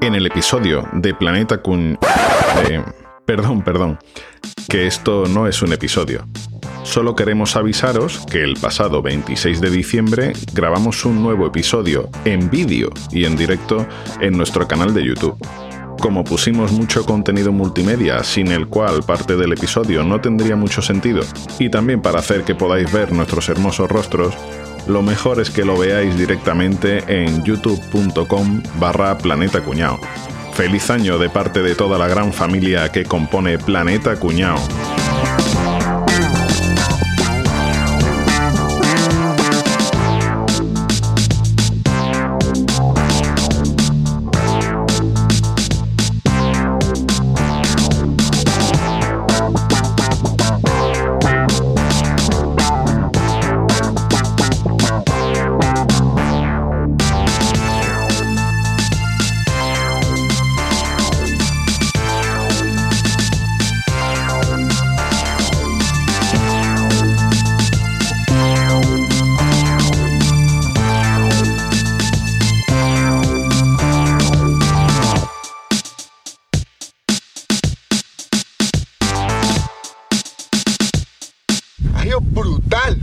En el episodio de Planeta Kun... eh, perdón, perdón, que esto no es un episodio. Solo queremos avisaros que el pasado 26 de diciembre grabamos un nuevo episodio en vídeo y en directo en nuestro canal de YouTube. Como pusimos mucho contenido multimedia sin el cual parte del episodio no tendría mucho sentido, y también para hacer que podáis ver nuestros hermosos rostros, lo mejor es que lo veáis directamente en youtube.com barra Planeta Cuñao. Feliz año de parte de toda la gran familia que compone Planeta Cuñao. ¡Ay, brutal!